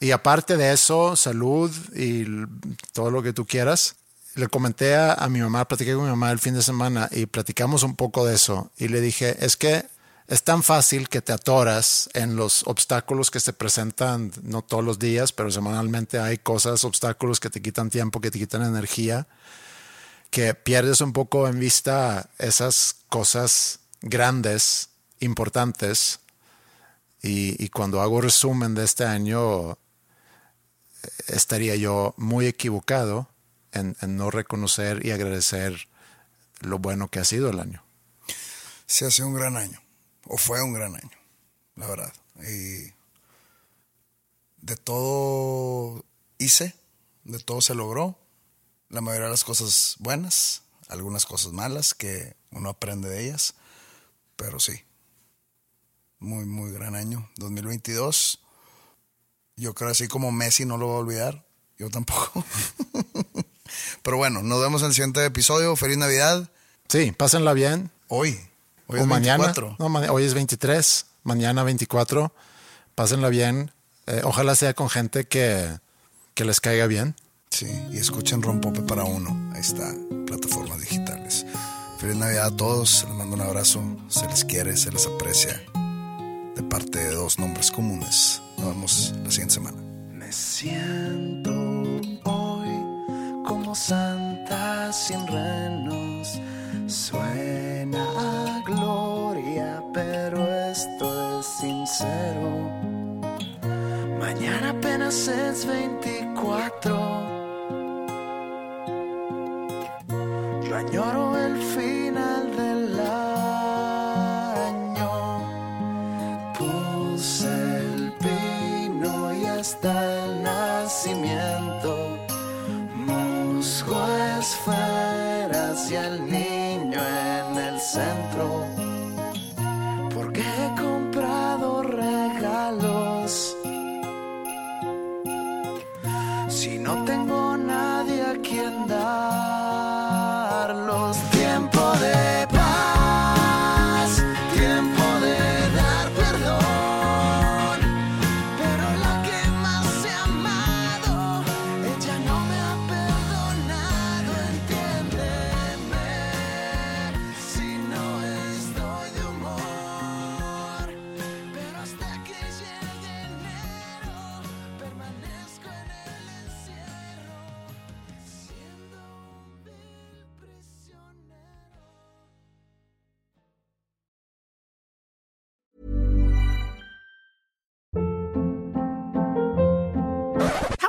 Y aparte de eso, salud y todo lo que tú quieras. Le comenté a, a mi mamá, platiqué con mi mamá el fin de semana y platicamos un poco de eso. Y le dije, es que es tan fácil que te atoras en los obstáculos que se presentan, no todos los días, pero semanalmente hay cosas, obstáculos que te quitan tiempo, que te quitan energía, que pierdes un poco en vista esas cosas grandes, importantes. Y, cuando hago resumen de este año, estaría yo muy equivocado en, no reconocer y agradecer lo bueno que ha sido el año. Sí, ha sido un gran año. O fue un gran año, la verdad. Y de todo hice, de todo se logró. La mayoría de las cosas buenas, algunas cosas malas que uno aprende de ellas. Pero sí, muy, muy gran año. 2022. Yo creo así como Messi no lo va a olvidar. Yo tampoco. Pero bueno, nos vemos en el siguiente episodio. Feliz Navidad. Sí, pásenla bien. Hoy. Hoy o es mañana. 24. No, ma- hoy es 23. mañana 24. Pásenla bien. Eh, ojalá sea con gente que, que les caiga bien. Sí, y escuchen Rompope para uno. Ahí está, plataformas digitales. Feliz Navidad a todos. Les mando un abrazo. Se les quiere, se les aprecia. De parte de dos nombres comunes. Nos vemos la siguiente semana. Me siento hoy como santa sin renos. Suena a gloria, pero esto es sincero. Mañana apenas es 24. Yo añoro el final del año. Puse el pino y hasta el nacimiento. Musgo esferas y